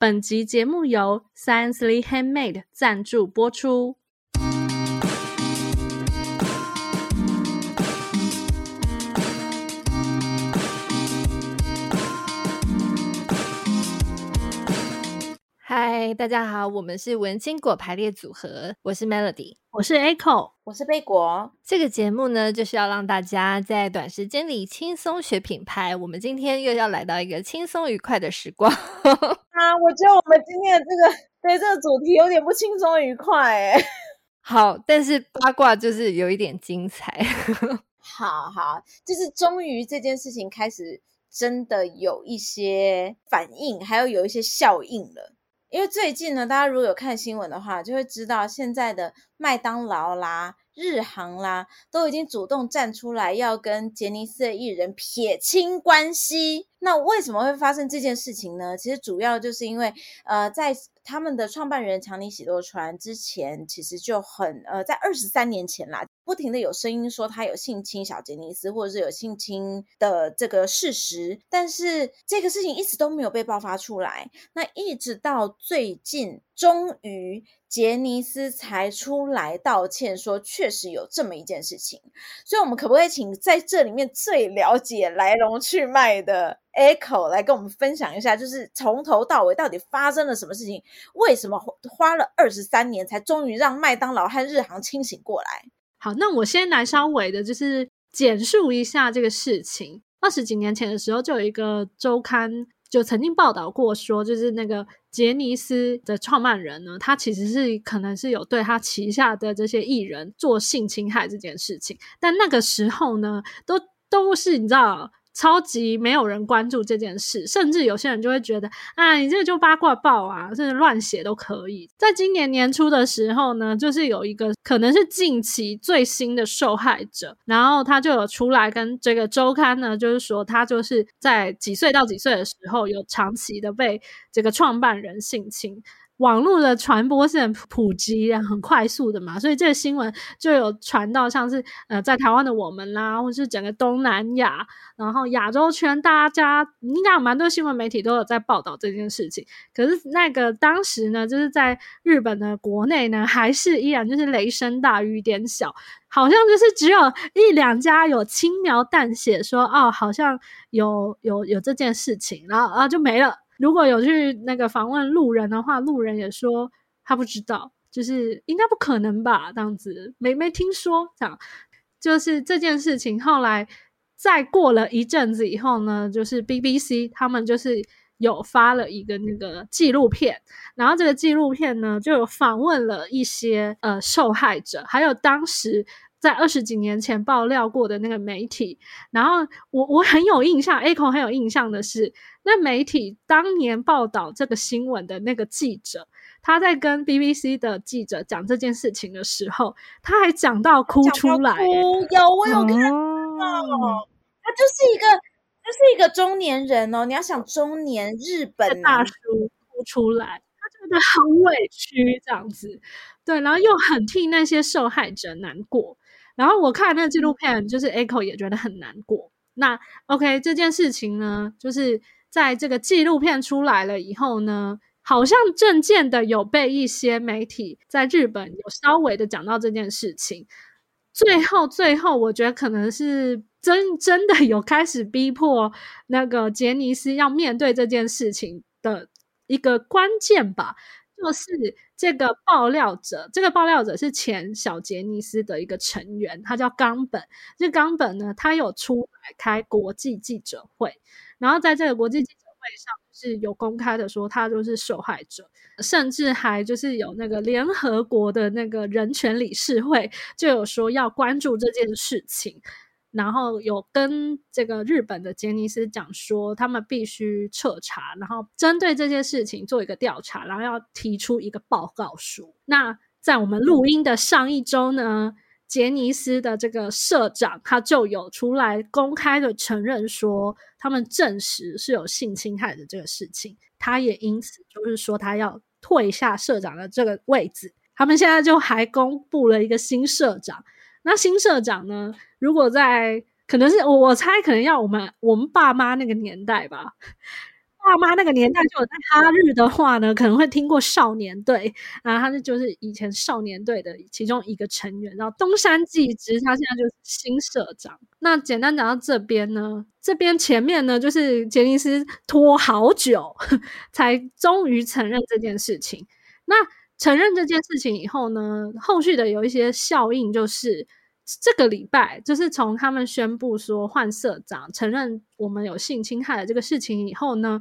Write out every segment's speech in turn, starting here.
本集节目由 Sciencely Handmade 赞助播出。嗨，大家好，我们是文青果排列组合，我是 Melody，我是 Echo，我是贝果。这个节目呢，就是要让大家在短时间里轻松学品牌。我们今天又要来到一个轻松愉快的时光 啊！我觉得我们今天的这个对这个主题有点不轻松愉快哎。好，但是八卦就是有一点精彩。好好，就是终于这件事情开始真的有一些反应，还有有一些效应了。因为最近呢，大家如果有看新闻的话，就会知道现在的麦当劳啦、日航啦，都已经主动站出来要跟杰尼斯的艺人撇清关系。那为什么会发生这件事情呢？其实主要就是因为，呃，在他们的创办人强尼喜多川之前，其实就很呃，在二十三年前啦。不停的有声音说他有性侵小杰尼斯，或者是有性侵的这个事实，但是这个事情一直都没有被爆发出来。那一直到最近，终于杰尼斯才出来道歉，说确实有这么一件事情。所以，我们可不可以请在这里面最了解来龙去脉的 Echo 来跟我们分享一下，就是从头到尾到底发生了什么事情？为什么花了二十三年才终于让麦当劳和日航清醒过来？好，那我先来稍微的，就是简述一下这个事情。二十几年前的时候，就有一个周刊就曾经报道过，说就是那个杰尼斯的创办人呢，他其实是可能是有对他旗下的这些艺人做性侵害这件事情，但那个时候呢，都都是你知道。超级没有人关注这件事，甚至有些人就会觉得，啊，你这个就八卦报啊，甚至乱写都可以。在今年年初的时候呢，就是有一个可能是近期最新的受害者，然后他就有出来跟这个周刊呢，就是说他就是在几岁到几岁的时候，有长期的被这个创办人性侵。网络的传播是很普及、很快速的嘛，所以这个新闻就有传到像是呃，在台湾的我们啦，或是整个东南亚，然后亚洲圈，大家应该有蛮多新闻媒体都有在报道这件事情。可是那个当时呢，就是在日本的国内呢，还是依然就是雷声大雨点小，好像就是只有一两家有轻描淡写说哦，好像有有有这件事情，然后然后就没了。如果有去那个访问路人的话，路人也说他不知道，就是应该不可能吧，这样子没没听说这样。就是这件事情后来再过了一阵子以后呢，就是 BBC 他们就是有发了一个那个纪录片，然后这个纪录片呢就有访问了一些呃受害者，还有当时。在二十几年前爆料过的那个媒体，然后我我很有印象，Echo 很有印象的是，那媒体当年报道这个新闻的那个记者，他在跟 BBC 的记者讲这件事情的时候，他还讲到哭出来，哭有我有看到，哦、他就是一个就是一个中年人哦，你要想中年日本大叔哭出来，他真的很委屈这样子，对，然后又很替那些受害者难过。然后我看那个纪录片，就是 Echo 也觉得很难过。那 OK，这件事情呢，就是在这个纪录片出来了以后呢，好像渐渐的有被一些媒体在日本有稍微的讲到这件事情。最后，最后我觉得可能是真真的有开始逼迫那个杰尼斯要面对这件事情的一个关键吧。就是这个爆料者，这个爆料者是前小杰尼斯的一个成员，他叫冈本。这冈本呢，他有出来开国际记者会，然后在这个国际记者会上是有公开的说他就是受害者，甚至还就是有那个联合国的那个人权理事会就有说要关注这件事情。然后有跟这个日本的杰尼斯讲说，他们必须彻查，然后针对这件事情做一个调查，然后要提出一个报告书。那在我们录音的上一周呢，杰尼斯的这个社长他就有出来公开的承认说，他们证实是有性侵害的这个事情。他也因此就是说，他要退下社长的这个位置。他们现在就还公布了一个新社长。那新社长呢？如果在可能是我我猜，可能要我们我们爸妈那个年代吧，爸妈那个年代就有在哈日的话呢，可能会听过少年队，然后他是就是以前少年队的其中一个成员，然后东山纪之他现在就是新社长。那简单讲到这边呢，这边前面呢就是杰尼斯拖好久 才终于承认这件事情。那承认这件事情以后呢，后续的有一些效应就是。这个礼拜，就是从他们宣布说换社长，承认我们有性侵害的这个事情以后呢，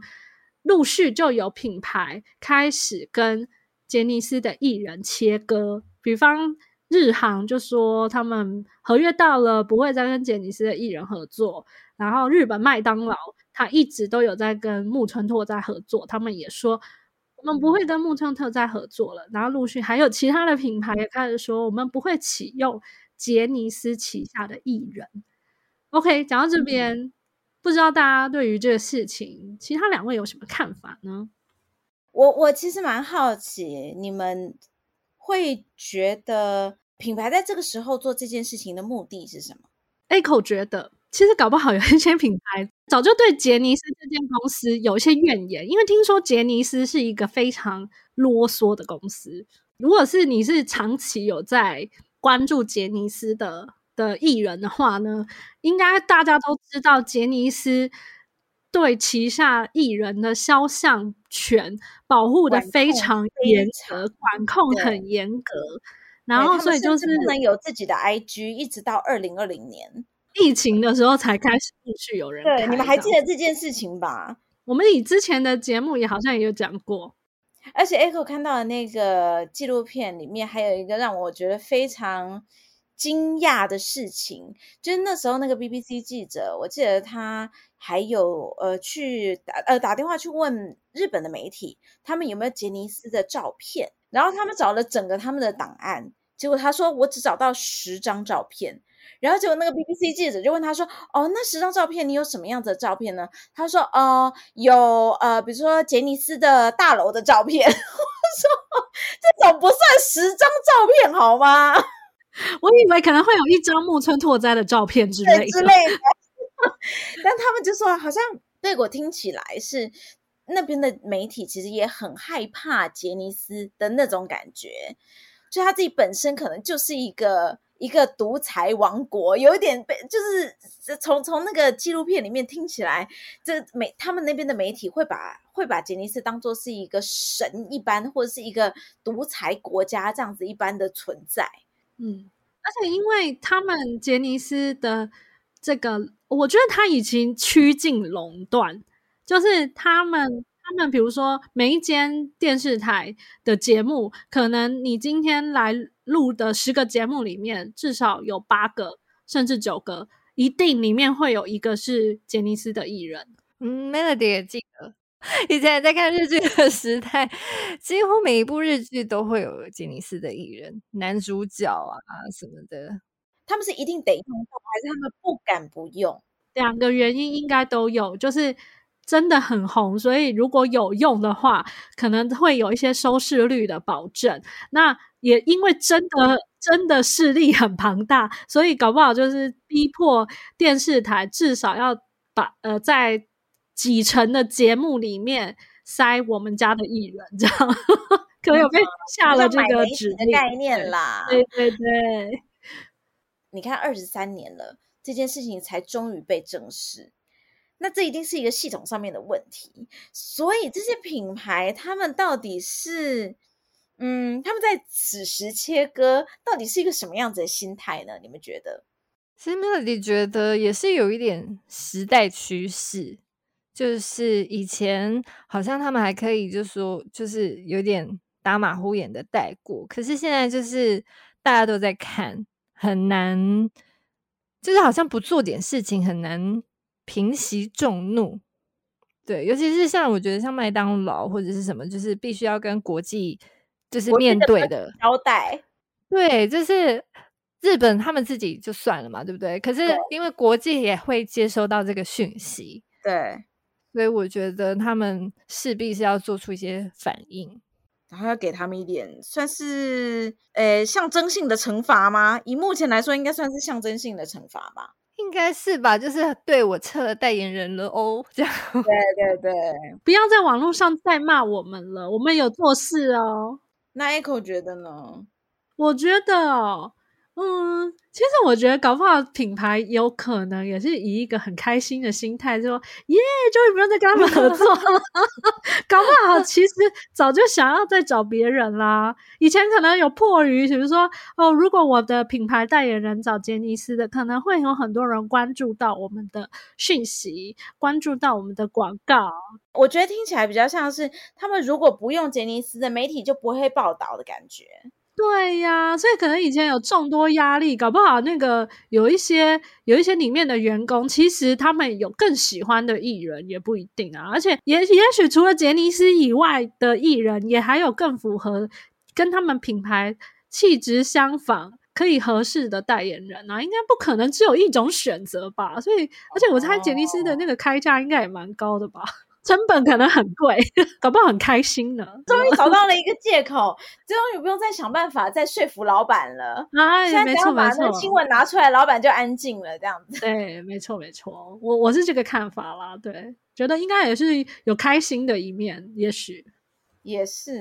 陆续就有品牌开始跟杰尼斯的艺人切割。比方日航就说他们合约到了，不会再跟杰尼斯的艺人合作。然后日本麦当劳他一直都有在跟木村拓哉合作，他们也说我们不会跟木村拓哉合作了。然后陆续还有其他的品牌也开始说我们不会启用。杰尼斯旗下的艺人，OK，讲到这边，嗯，不知道大家对于这个事情，其他两位有什么看法呢？我我其实蛮好奇，你们会觉得品牌在这个时候做这件事情的目的是什么？Echo 觉得，其实搞不好有一些品牌早就对杰尼斯这间公司有一些怨言，因为听说杰尼斯是一个非常啰嗦的公司。如果是你是长期有在关注杰尼斯的的艺人的话呢，应该大家都知道，杰尼斯对旗下艺人的肖像权保护的非常严格，管控很严格。然后，所以就是不能有自己的 IG，一直到二零二零年疫情的时候才开始陆续有人。对，你们还记得这件事情吧？我们以之前的节目也好像也有讲过。而且 Echo 看到的那个纪录片里面，还有一个让我觉得非常惊讶的事情，就是那时候那个 BBC 记者，我记得他还有呃去打呃打电话去问日本的媒体，他们有没有杰尼斯的照片，然后他们找了整个他们的档案，结果他说我只找到十张照片。然后结果那个 BBC 记者就问他说：“哦，那十张照片你有什么样子的照片呢？”他说：“呃，有呃，比如说杰尼斯的大楼的照片。”我说：“这种不算十张照片好吗？” 我以为可能会有一张木村拓哉的照片之类的之类的。但他们就说，好像对我听起来是那边的媒体其实也很害怕杰尼斯的那种感觉，就他自己本身可能就是一个。一个独裁王国，有一点被，就是从从那个纪录片里面听起来，这媒他们那边的媒体会把会把杰尼斯当作是一个神一般，或者是一个独裁国家这样子一般的存在。嗯，而且因为他们杰尼斯的这个，我觉得他已经趋近垄断，就是他们。他们比如说，每一间电视台的节目，可能你今天来录的十个节目里面，至少有八个甚至九个，一定里面会有一个是杰尼斯的艺人。嗯，Melody 也记得，以前在看日剧的时代，几乎每一部日剧都会有杰尼斯的艺人，男主角啊什么的。他们是一定得用到，还是他们不敢不用？两个原因应该都有，就是。真的很红，所以如果有用的话，可能会有一些收视率的保证。那也因为真的真的势力很庞大，所以搞不好就是逼迫电视台至少要把呃在几成的节目里面塞我们家的艺人，这样可能有被下了这个指令的概念啦。对对对，你看二十三年了，这件事情才终于被正视。那这一定是一个系统上面的问题，所以这些品牌他们到底是，嗯，他们在此时切割，到底是一个什么样子的心态呢？你们觉得？其实 Melody 觉得也是有一点时代趋势，就是以前好像他们还可以，就说就是有点打马虎眼的带过，可是现在就是大家都在看，很难，就是好像不做点事情很难。平息众怒，对，尤其是像我觉得像麦当劳或者是什么，就是必须要跟国际就是面对的交代，对，就是日本他们自己就算了嘛，对不对？可是因为国际也会接收到这个讯息，对，所以我觉得他们势必是要做出一些反应，然后要给他们一点算是呃象征性的惩罚吗？以目前来说，应该算是象征性的惩罚吧。应应该是吧，就是对我撤了代言人了哦，这样。对对对，不要在网络上再骂我们了，我们有做事哦。那一口觉得呢？我觉得。嗯，其实我觉得搞不好品牌有可能也是以一个很开心的心态，说耶，终于不用再跟他们合作了。搞不好其实早就想要再找别人啦。以前可能有迫于，比如说哦，如果我的品牌代言人找杰尼斯的，可能会有很多人关注到我们的讯息，关注到我们的广告。我觉得听起来比较像是他们如果不用杰尼斯的媒体就不会报道的感觉。对呀，所以可能以前有众多压力，搞不好那个有一些有一些里面的员工，其实他们有更喜欢的艺人，也不一定啊。而且也也许除了杰尼斯以外的艺人，也还有更符合跟他们品牌气质相仿、可以合适的代言人啊。应该不可能只有一种选择吧？所以，而且我猜杰尼斯的那个开价应该也蛮高的吧。成本可能很贵，搞不好很开心呢。终于找到了一个借口，终于不用再想办法再说服老板了。哎，现在只要把那个新闻拿出来，老板就安静了，这样子。对，没错，没错，我我是这个看法啦。对，觉得应该也是有开心的一面，也许也是，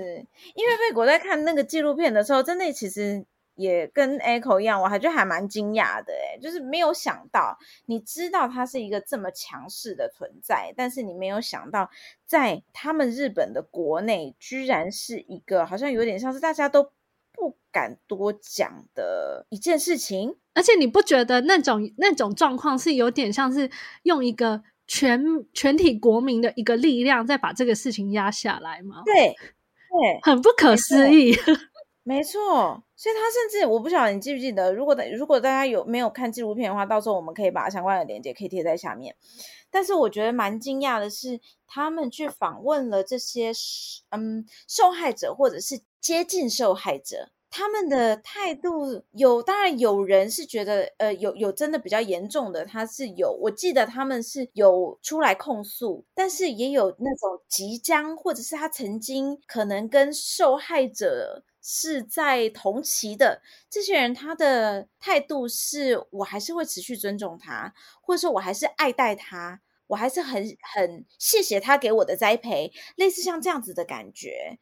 因为贝果在看那个纪录片的时候，真的其实。也跟 Echo 一样，我还觉得还蛮惊讶的，诶，就是没有想到，你知道他是一个这么强势的存在，但是你没有想到，在他们日本的国内，居然是一个好像有点像是大家都不敢多讲的一件事情。而且你不觉得那种那种状况是有点像是用一个全全体国民的一个力量在把这个事情压下来吗？对，对，很不可思议。没错，所以他甚至我不晓得你记不记得，如果如果大家有没有看纪录片的话，到时候我们可以把相关的链接可以贴在下面。但是我觉得蛮惊讶的是，他们去访问了这些嗯受害者或者是接近受害者，他们的态度有，当然有人是觉得呃有有真的比较严重的，他是有，我记得他们是有出来控诉，但是也有那种即将或者是他曾经可能跟受害者。是在同期的这些人，他的态度是我还是会持续尊重他，或者说我还是爱戴他，我还是很很谢谢他给我的栽培，类似像这样子的感觉。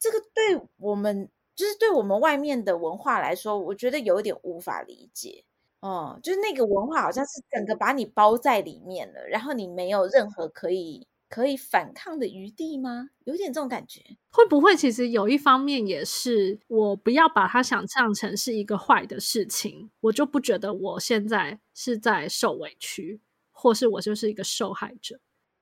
这个对我们就是对我们外面的文化来说，我觉得有一点无法理解。哦、嗯，就是那个文化好像是整个把你包在里面了，然后你没有任何可以。可以反抗的余地吗？有点这种感觉，会不会其实有一方面也是我不要把它想象成是一个坏的事情，我就不觉得我现在是在受委屈，或是我就是一个受害者，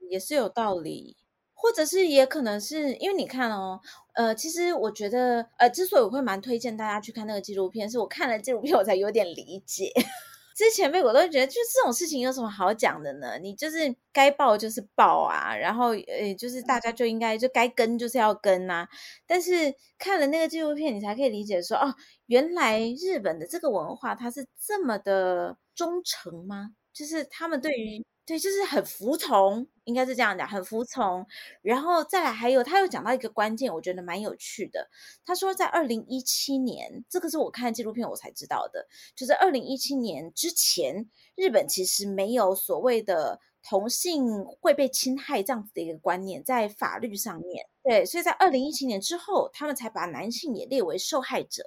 也是有道理，或者是也可能是因为你看哦，呃，其实我觉得，呃，之所以我会蛮推荐大家去看那个纪录片，是我看了纪录片我才有点理解。之前被我都觉得，就这种事情有什么好讲的呢？你就是该报就是报啊，然后呃，就是大家就应该就该跟就是要跟、啊。但是看了那个纪录片，你才可以理解说，哦，原来日本的这个文化它是这么的忠诚吗？就是他们对于。对，就是很服从，应该是这样讲，很服从。然后再来，还有他又讲到一个关键，我觉得蛮有趣的。他说，在二零一七年，这个是我看纪录片我才知道的，就是二零一七年之前，日本其实没有所谓的同性会被侵害这样子的一个观念，在法律上面。对，所以在二零一七年之后，他们才把男性也列为受害者。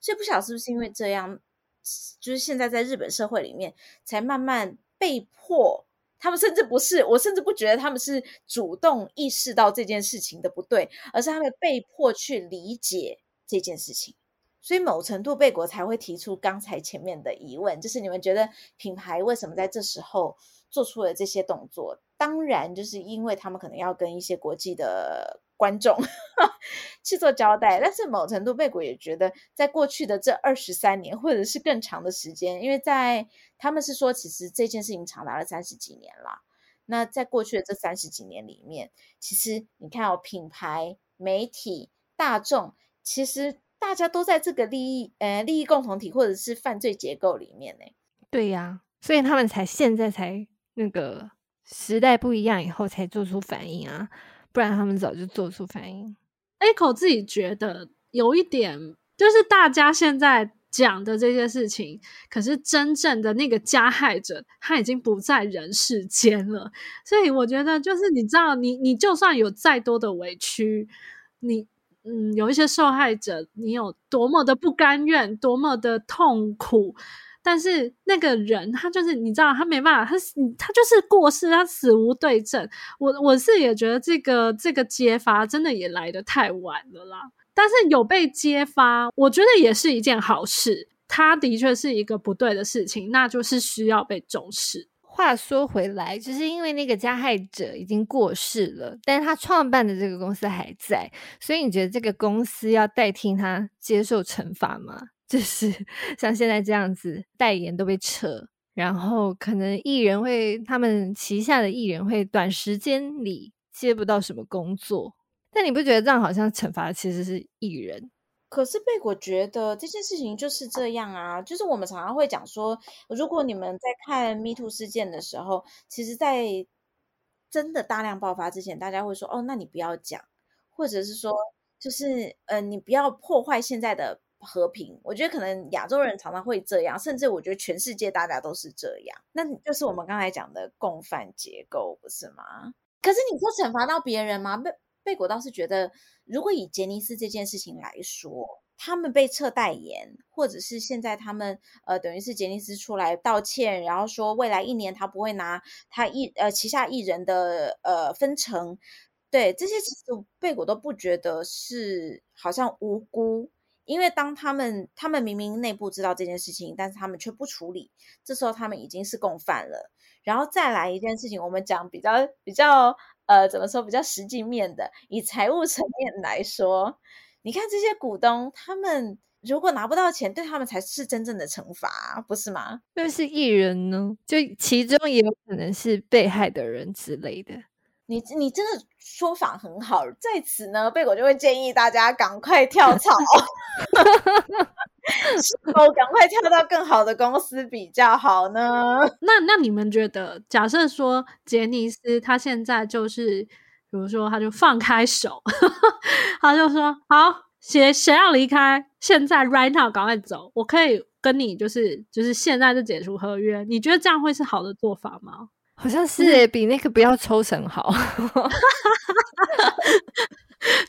所以不晓得是不是因为这样，就是现在在日本社会里面，才慢慢被迫。他们甚至不是，我甚至不觉得他们是主动意识到这件事情的不对，而是他们被迫去理解这件事情。所以某程度贝果才会提出刚才前面的疑问，就是你们觉得品牌为什么在这时候做出了这些动作？当然，就是因为他们可能要跟一些国际的。观众 去做交代，但是某程度贝果也觉得，在过去的这二十三年，或者是更长的时间，因为在他们是说，其实这件事情长达了三十几年了。那在过去的这三十几年里面，其实你看哦，品牌、媒体、大众，其实大家都在这个利益呃利益共同体或者是犯罪结构里面呢。对呀，所以他们才现在才那个时代不一样以后才做出反应啊。不然他们早就做出反应。Echo 自己觉得有一点，就是大家现在讲的这些事情，可是真正的那个加害者他已经不在人世间了。所以我觉得，就是你知道，你你就算有再多的委屈，你嗯，有一些受害者，你有多么的不甘愿，多么的痛苦。但是那个人他就是你知道他没办法，他他就是过世，他死无对证。我我是也觉得这个这个揭发真的也来得太晚了啦。但是有被揭发，我觉得也是一件好事。他的确是一个不对的事情，那就是需要被重视。话说回来，就是因为那个加害者已经过世了，但是他创办的这个公司还在，所以你觉得这个公司要代替他接受惩罚吗？就是 像现在这样子，代言都被撤，然后可能艺人会，他们旗下的艺人会短时间里接不到什么工作。但你不觉得这样好像惩罚其实是艺人？可是贝果觉得这件事情就是这样啊，就是我们常常会讲说，如果你们在看 Me Too 事件的时候，其实，在真的大量爆发之前，大家会说，哦，那你不要讲，或者是说，就是呃，你不要破坏现在的。和平，我觉得可能亚洲人常常会这样，甚至我觉得全世界大家都是这样。那就是我们刚才讲的共犯结构，不是吗？可是你说惩罚到别人吗？贝贝果倒是觉得，如果以杰尼斯这件事情来说，他们被撤代言，或者是现在他们呃，等于是杰尼斯出来道歉，然后说未来一年他不会拿他艺呃旗下艺人的呃分成，对这些其实贝果都不觉得是好像无辜。因为当他们他们明明内部知道这件事情，但是他们却不处理，这时候他们已经是共犯了。然后再来一件事情，我们讲比较比较呃怎么说比较实际面的，以财务层面来说，你看这些股东，他们如果拿不到钱，对他们才是真正的惩罚，不是吗？那是艺人呢，就其中也有可能是被害的人之类的。你你真的说法很好，在此呢，贝果就会建议大家赶快跳槽，是否赶快跳到更好的公司比较好呢？那那你们觉得，假设说杰尼斯他现在就是，比如说他就放开手，他就说好，谁谁要离开，现在 right now 赶快走，我可以跟你就是就是现在就解除合约，你觉得这样会是好的做法吗？好像是诶，比那个不要抽成好。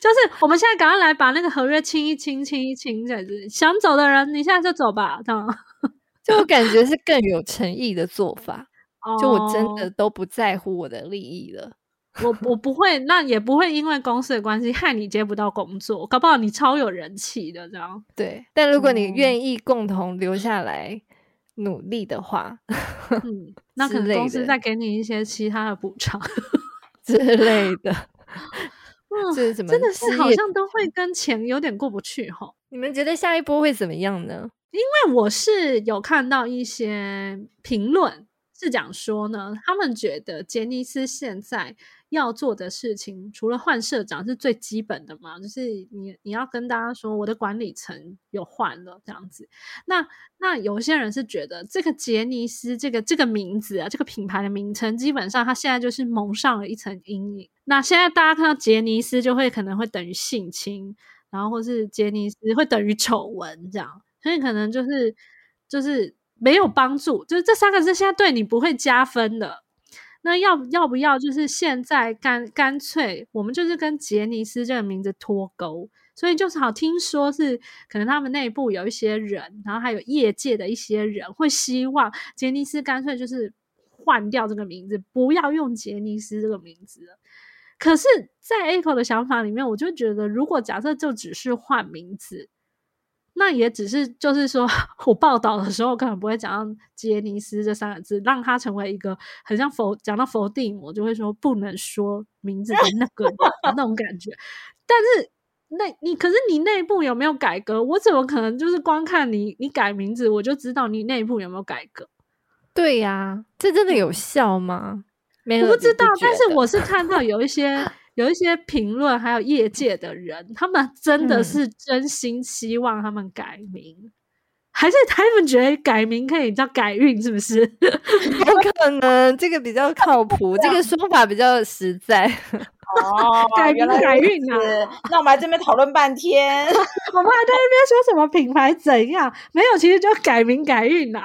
就是我们现在赶快来把那个合约清一清，清一清，这样子想走的人，你现在就走吧。这样，就我感觉是更有诚意的做法。就我真的都不在乎我的利益了。我我不会，那也不会因为公司的关系害你接不到工作。搞不好你超有人气的这样。对，但如果你愿意共同留下来。努力的话，嗯，那可能公司再给你一些其他的补偿 之类的。嗯，真的是好像都会跟钱有点过不去哈。你们觉得下一波会怎么样呢？因为我是有看到一些评论是讲说呢，他们觉得杰尼斯现在。要做的事情，除了换社长是最基本的嘛，就是你你要跟大家说，我的管理层有换了这样子。那那有些人是觉得这个杰尼斯这个这个名字啊，这个品牌的名称，基本上它现在就是蒙上了一层阴影。那现在大家看到杰尼斯，就会可能会等于性侵，然后或是杰尼斯会等于丑闻这样，所以可能就是就是没有帮助，就是这三个字现在对你不会加分的。那要要不要就是现在干干脆，我们就是跟杰尼斯这个名字脱钩，所以就是好听说是可能他们内部有一些人，然后还有业界的一些人会希望杰尼斯干脆就是换掉这个名字，不要用杰尼斯这个名字。可是，在 Echo 的想法里面，我就觉得如果假设就只是换名字。那也只是，就是说 我报道的时候，可能不会讲到杰尼斯这三个字，让他成为一个很像否讲到否定，我，就会说不能说名字的那个那种感觉。但是那你可是你内部有没有改革？我怎么可能就是光看你你改名字，我就知道你内部有没有改革？对呀，这真的有效吗？没有，我不知道。但是我是看到有一些。有一些评论，还有业界的人，他们真的是真心希望他们改名，嗯、还是他们觉得改名可以叫改运，是不是？有可能这个比较靠谱，这个 说法比较实在。哦，改名改运啊！那我们还在这边讨论半天，我们还在那边说什么品牌怎样？没有，其实就改名改运啊。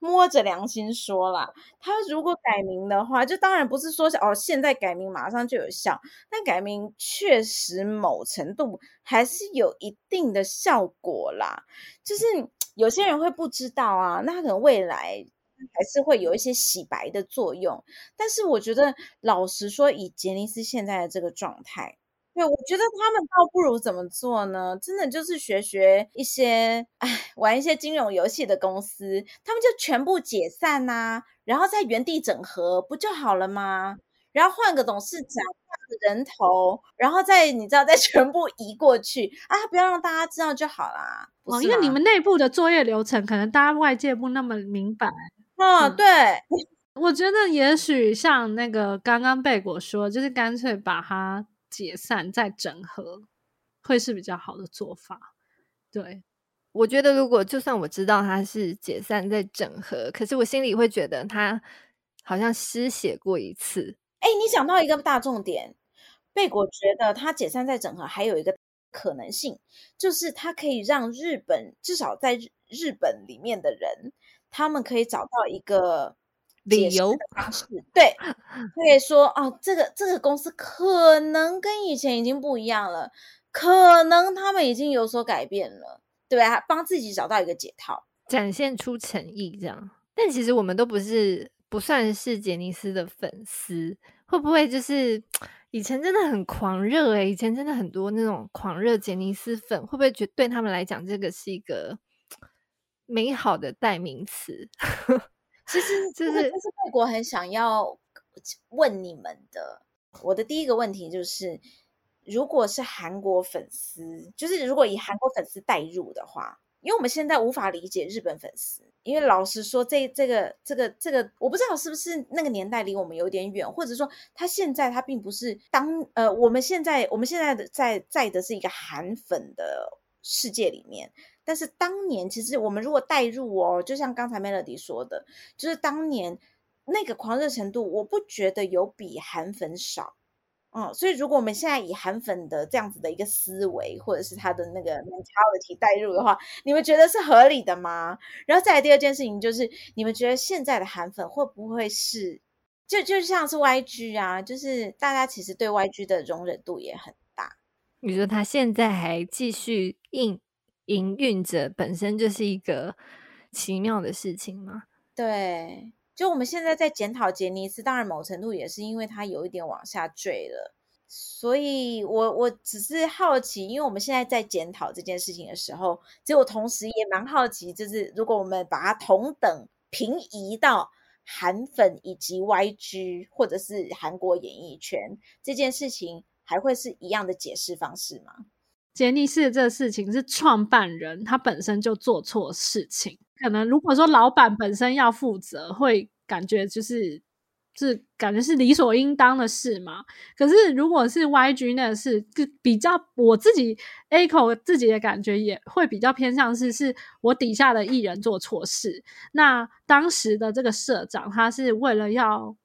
摸着良心说啦，他如果改名的话，就当然不是说哦，现在改名马上就有效。但改名确实某程度还是有一定的效果啦。就是 有些人会不知道啊，那可能未来还是会有一些洗白的作用。但是我觉得，老实说，以杰尼斯现在的这个状态。对，我觉得他们倒不如怎么做呢？真的就是学学一些，哎，玩一些金融游戏的公司，他们就全部解散呐、啊，然后在原地整合，不就好了吗？然后换个董事长，换个人头，然后再你知道，再 全部移过去啊，不要让大家知道就好啦。哦，因为你们内部的作业流程，可能大家外界不那么明白。哦，嗯、对，我觉得也许像那个刚刚贝果说，就是干脆把它。解散再整合会是比较好的做法。对，我觉得如果就算我知道他是解散再整合，可是我心里会觉得他好像失血过一次。哎，你讲到一个大重点，贝果觉得他解散再整合还有一个可能性，就是他可以让日本至少在日本里面的人，他们可以找到一个。理由方式对，可以说哦，这个这个公司可能跟以前已经不一样了，可能他们已经有所改变了，对吧？帮自己找到一个解套，展现出诚意，这样。但其实我们都不是不算是杰尼斯的粉丝，会不会就是以前真的很狂热？诶，以前真的很多那种狂热杰尼斯粉，会不会觉得对他们来讲，这个是一个 美好的代名词？其实 就是，就是贝果很想要问你们的。我的第一个问题就是，如果是韩国粉丝，就是如果以韩国粉丝代入的话，因为我们现在无法理解日本粉丝，因为老实说，这这个这个这个，我不知道是不是那个年代离我们有点远，或者说他现在他并不是当呃，我们现在我们现在的在在的是一个韩粉的世界里面。但是当年，其实我们如果带入哦，就像刚才 Melody 说的，就是当年那个狂热程度，我不觉得有比韩粉少，嗯，所以如果我们现在以韩粉的这样子的一个思维，或者是他的那个 mentality 带入的话，你们觉得是合理的吗？然后再来第二件事情就是，你们觉得现在的韩粉会不会是，就就像是 YG 啊，就是大家其实对 YG 的容忍度也很大。你说他现在还继续硬？营运者本身就是一个奇妙的事情嘛。对，就我们现在在检讨杰尼斯，当然某程度也是因为他有一点往下坠了。所以我我只是好奇，因为我们现在在检讨这件事情的时候，其实我同时也蛮好奇，就是如果我们把它同等平移到韩粉以及 YG 或者是韩国演艺圈这件事情，还会是一样的解释方式吗？杰尼斯这个事情是创办人他本身就做错事情，可能如果说老板本身要负责，会感觉就是是感觉是理所应当的事嘛。可是如果是 YG 那个事，就比较我自己 echo 自己的感觉也会比较偏向是是我底下的艺人做错事，那当时的这个社长他是为了要。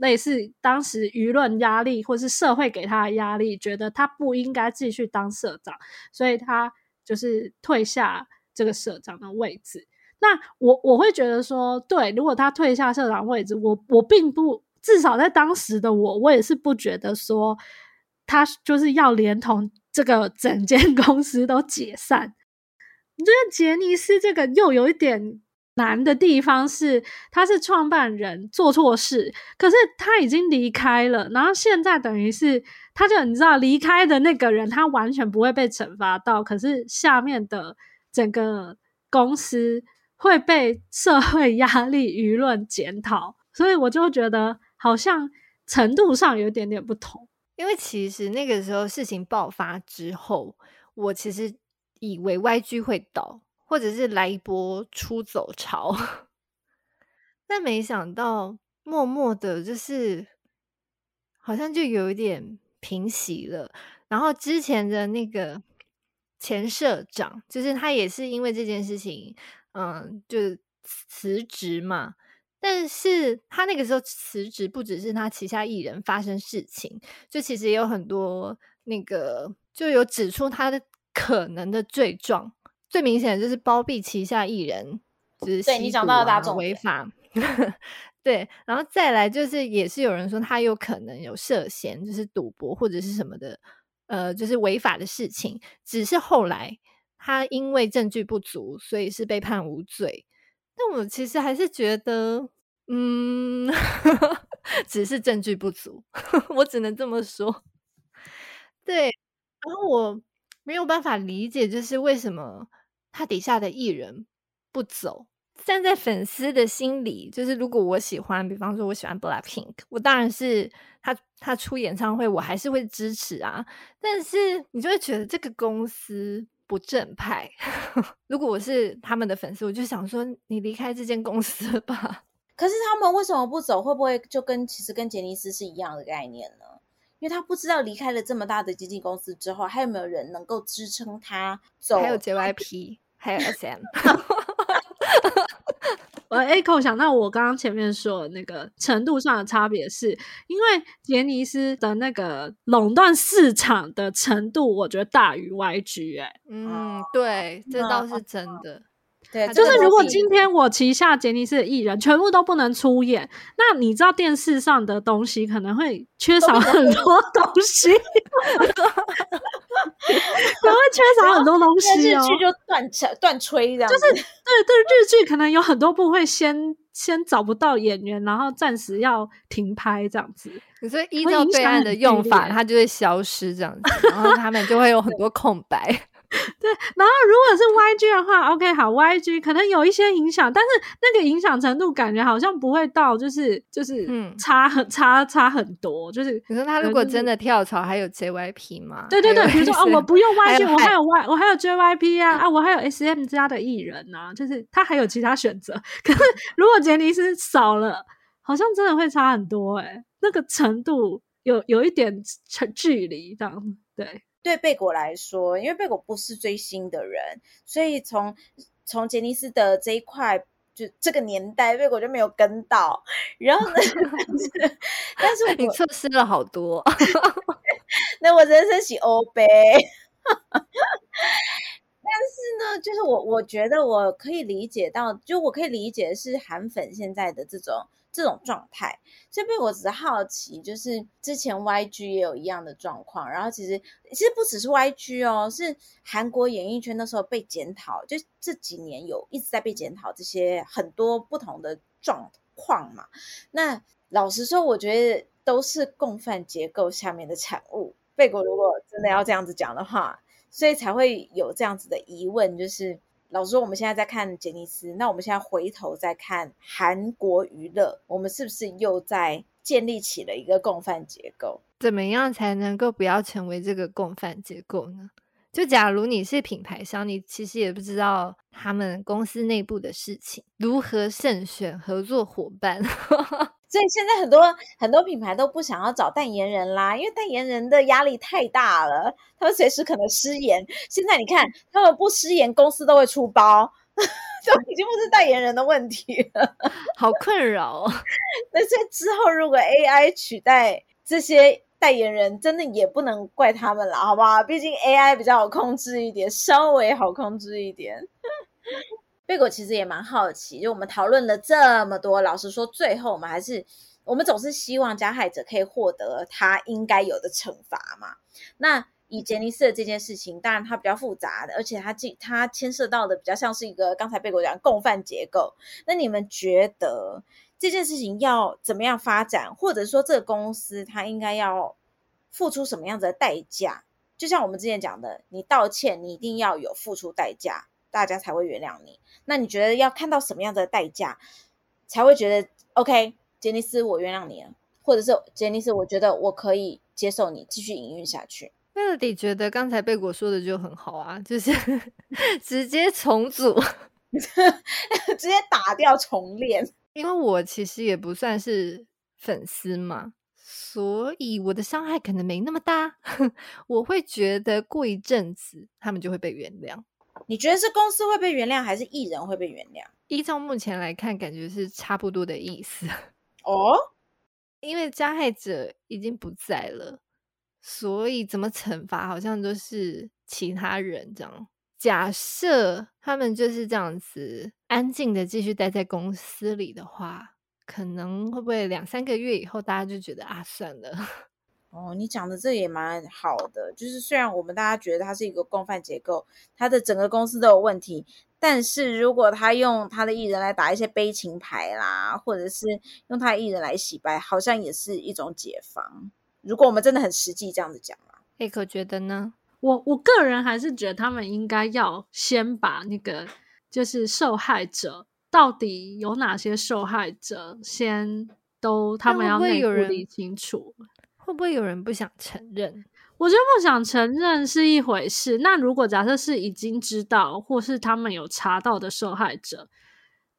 类似当时舆论压力，或是社会给他的压力，觉得他不应该继续当社长，所以他就是退下这个社长的位置。那我我会觉得说，对，如果他退下社长位置，我我并不，至少在当时的我，我也是不觉得说他就是要连同这个整间公司都解散。你觉得杰尼斯这个又有一点。难的地方是，他是创办人做错事，可是他已经离开了，然后现在等于是，他就你知道离开的那个人，他完全不会被惩罚到，可是下面的整个公司会被社会压力、舆论检讨，所以我就觉得好像程度上有一点点不同。因为其实那个时候事情爆发之后，我其实以为 YG 会倒。或者是来一波出走潮，但没想到默默的，就是好像就有一点平息了。然后之前的那个前社长，就是他也是因为这件事情，嗯，就辞职嘛。但是他那个时候辞职，不只是他旗下艺人发生事情，就其实也有很多那个就有指出他的可能的罪状。最明显的就是包庇旗下艺人，就是啊，对你讲到的大众违法。对，然后再来就是也是有人说他有可能有涉嫌就是赌博或者是什么的，呃，就是违法的事情。只是后来他因为证据不足，所以是被判无罪。但我其实还是觉得，嗯，只是证据不足，我只能这么说。对，然后我没有办法理解，就是为什么他底下的艺人不走。站在粉丝的心里，就是如果我喜欢，比方说我喜欢 Blackpink，我当然是他他出演唱会，我还是会支持啊。但是你就会觉得这个公司不正派。如果我是他们的粉丝，我就想说，你离开这间公司吧。可是他们为什么不走？会不会就跟其实跟杰尼斯是一样的概念呢？因为他不知道离开了这么大的经纪公司之后，还有没有人能够支撑他走？还有 JYP，还有 SM。我 echo 想到我刚刚前面说的那个程度上的差别，是因为杰尼斯的那个垄断市场的程度，我觉得大于 YG 哎、欸，嗯，对，这倒是真的。对，就是如果今天我旗下杰尼斯的艺人全部都不能出演，那你知道电视上的东西可能会缺少很多东西，可能会缺少很多东西哦。日剧就断吹断吹这样，就是对对，日剧可能有很多部会先先找不到演员，然后暂时要停拍这样子。所以依照对岸的用法，它就会消失这样子，然后他们就会有很多空白。对，然后如果是 YG 的话，OK，好，YG 可能有一些影响，但是那个影响程度感觉好像不会到，就是就是嗯，差很差差很多，就是你说他如果真的跳槽，还有 JYP 吗？对对对，比如说啊，我不用 YG，我还有 Y，我还有 JYP 啊，啊，我还有 SM 家的艺人啊，就是他还有其他选择。可是如果杰尼斯少了，好像真的会差很多，欸，诶那个程度有有一点成距离这样，对。对贝果来说，因为贝果不是追星的人，所以从从杰尼斯的这一块，就这个年代，贝果就没有跟到。然后呢，但是 你错失了好多。那我人生喜欧杯。但是呢，就是我我觉得我可以理解到，就我可以理解的是韩粉现在的这种。这种状态，这边我只是好奇，就是之前 YG 也有一样的状况，然后其实其实不只是 YG 哦，是韩国演艺圈那时候被检讨，就这几年有一直在被检讨这些很多不同的状况嘛。那老实说，我觉得都是共犯结构下面的产物。贝果如果真的要这样子讲的话，所以才会有这样子的疑问，就是。老实说，我们现在在看杰尼斯，那我们现在回头再看韩国娱乐，我们是不是又在建立起了一个共犯结构？怎么样才能够不要成为这个共犯结构呢？就假如你是品牌商，你其实也不知道他们公司内部的事情，如何慎选合作伙伴。所以现在很多很多品牌都不想要找代言人啦，因为代言人的压力太大了，他们随时可能失言。现在你看，他们不失言，公司都会出包，就已经不是代言人的问题了，好困扰哦。那所以之后如果 AI 取代这些代言人，真的也不能怪他们了，好不好？毕竟 AI 比较好控制一点，稍微好控制一点。贝果其实也蛮好奇，就我们讨论了这么多，老实说，最后我们还是，我们总是希望加害者可以获得他应该有的惩罚嘛。那以杰尼斯的这件事情，当然它比较复杂的，而且它这它牵涉到的比较像是一个刚才贝果讲共犯结构。那你们觉得这件事情要怎么样发展，或者说这个公司它应该要付出什么样子的代价？就像我们之前讲的，你道歉，你一定要有付出代价。大家才会原谅你。那你觉得要看到什么样的代价，才会觉得 OK？杰尼斯，我原谅你了，或者是杰尼斯，我觉得我可以接受你继续营运下去。Melody 觉得刚才贝果说的就很好啊，就是 直接重组，直接打掉重练。因为我其实也不算是粉丝嘛，所以我的伤害可能没那么大。我会觉得过一阵子他们就会被原谅。你觉得是公司会被原谅，还是艺人会被原谅？依照目前来看，感觉是差不多的意思。哦，因为加害者已经不在了，所以怎么惩罚好像都是其他人这样。假设他们就是这样子安静的继续待在公司里的话，可能会不会两三个月以后，大家就觉得啊，算了。哦，你讲的这也蛮好的，就是虽然我们大家觉得它是一个共犯结构，它的整个公司都有问题，但是如果他用他的艺人来打一些悲情牌啦，或者是用他的艺人来洗白，好像也是一种解放。如果我们真的很实际这样子讲啊，贝可觉得呢？我我个人还是觉得他们应该要先把那个就是受害者到底有哪些受害者，先都他们要内部理清楚。会不会有人不想承认？我觉得不想承认是一回事。那如果假设是已经知道或是他们有查到的受害者，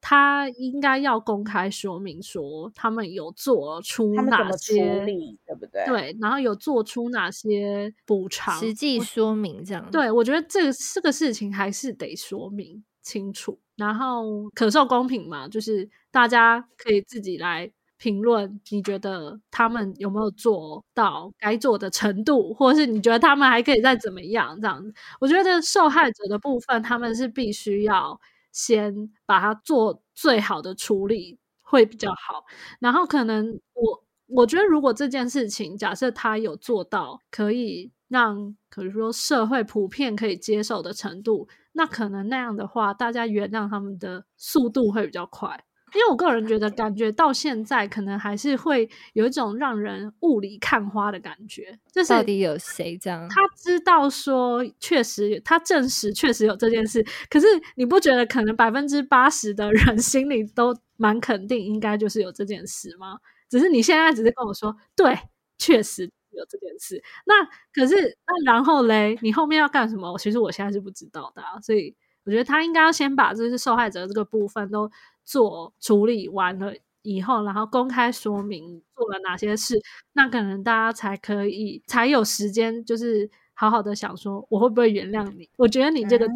他应该要公开说明说他们有做出哪些，对不对？对，然后有做出哪些补偿，实际说明这样。对，我觉得这个这个事情还是得说明清楚，然后可受公平嘛，就是大家可以自己来评论，你觉得他们有没有做到该做的程度，或者是你觉得他们还可以再怎么样？这样子，我觉得受害者的部分，他们是必须要。先把它做最好的处理会比较好，然后可能我我觉得如果这件事情假设他有做到可以让，可如说社会普遍可以接受的程度，那可能那样的话，大家原谅他们的速度会比较快。因为我个人觉得，感觉到现在可能还是会有一种让人雾里看花的感觉，就是到底有谁这样？他知道说，确实他证实确实有这件事，可是你不觉得可能百分之八十的人 心里都蛮肯定，应该就是有这件事吗？只是你现在只是跟我说，对，确实有这件事。那可是那然后嘞，你后面要干什么？其实我现在是不知道的啊，所以我觉得他应该要先把这些受害者这个部分都。做处理完了以后，然后公开说明做了哪些事，那可能大家才可以才有时间，就是好好的想说我会不会原谅你？我觉得你这个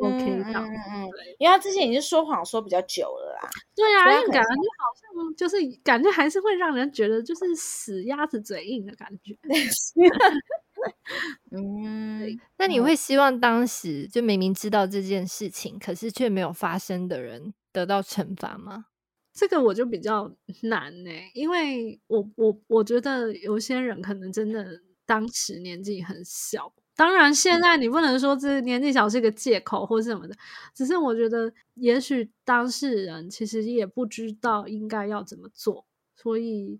OK 嗯嗯，嗯，因为他之前已经说谎说比较久了啦。对啊，因为感觉好像就是感觉还是会让人觉得就是死鸭子嘴硬的感觉。嗯，那你会希望当时就明明知道这件事情，可是却没有发生的人？得到惩罚吗？这个我就比较难呢、欸，因为我我我觉得有些人可能真的当时年纪很小，当然现在你不能说这年纪小是个借口或是什么的，只是我觉得也许当事人其实也不知道应该要怎么做，所以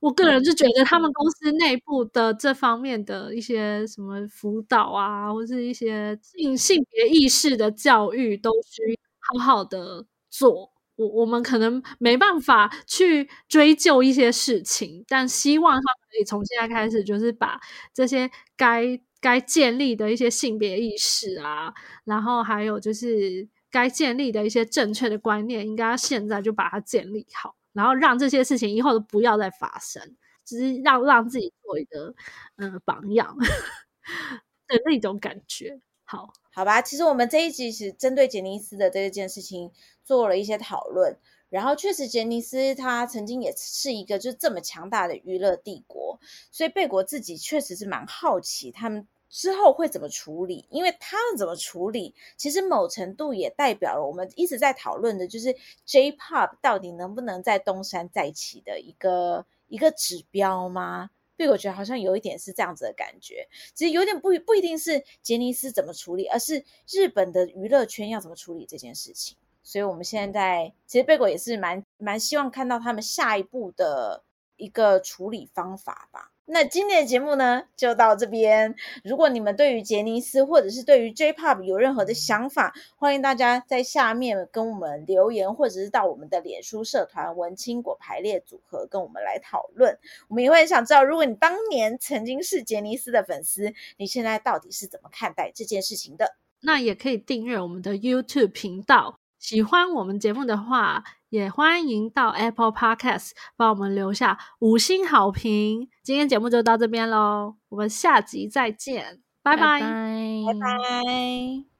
我个人就觉得他们公司内部的这方面的一些什么辅导啊，或是一些性性别意识的教育都需好好的。做我我们可能没办法去追究一些事情，但希望他可以从现在开始，就是把这些该该建立的一些性别意识啊，然后还有就是该建立的一些正确的观念，应该现在就把它建立好，然后让这些事情以后都不要再发生，只是让让自己做一个嗯、呃、榜样 的那种感觉。好，好吧，其实我们这一集是针对杰尼斯的这件事情做了一些讨论，然后确实杰尼斯他曾经也是一个就这么强大的娱乐帝国，所以贝果自己确实是蛮好奇他们之后会怎么处理，因为他们怎么处理，其实某程度也代表了我们一直在讨论的，就是 J-Pop 到底能不能在东山再起的一个一个指标吗？贝果觉得好像有一点是这样子的感觉，其实有点不不一定是杰尼斯怎么处理，而是日本的娱乐圈要怎么处理这件事情。所以，我们现在其实贝果也是蛮蛮希望看到他们下一步的一个处理方法吧。那今天的节目呢，就到这边。如果你们对于杰尼斯或者是对于 J-Pop 有任何的想法，欢迎大家在下面跟我们留言，或者是到我们的脸书社团“文青果排列组合”跟我们来讨论。我们也会很想知道，如果你当年曾经是杰尼斯的粉丝，你现在到底是怎么看待这件事情的？那也可以订阅我们的 YouTube 频道。喜欢我们节目的话，也欢迎到 Apple Podcast 帮我们留下五星好评。今天节目就到这边喽，我们下集再见，拜拜，拜拜。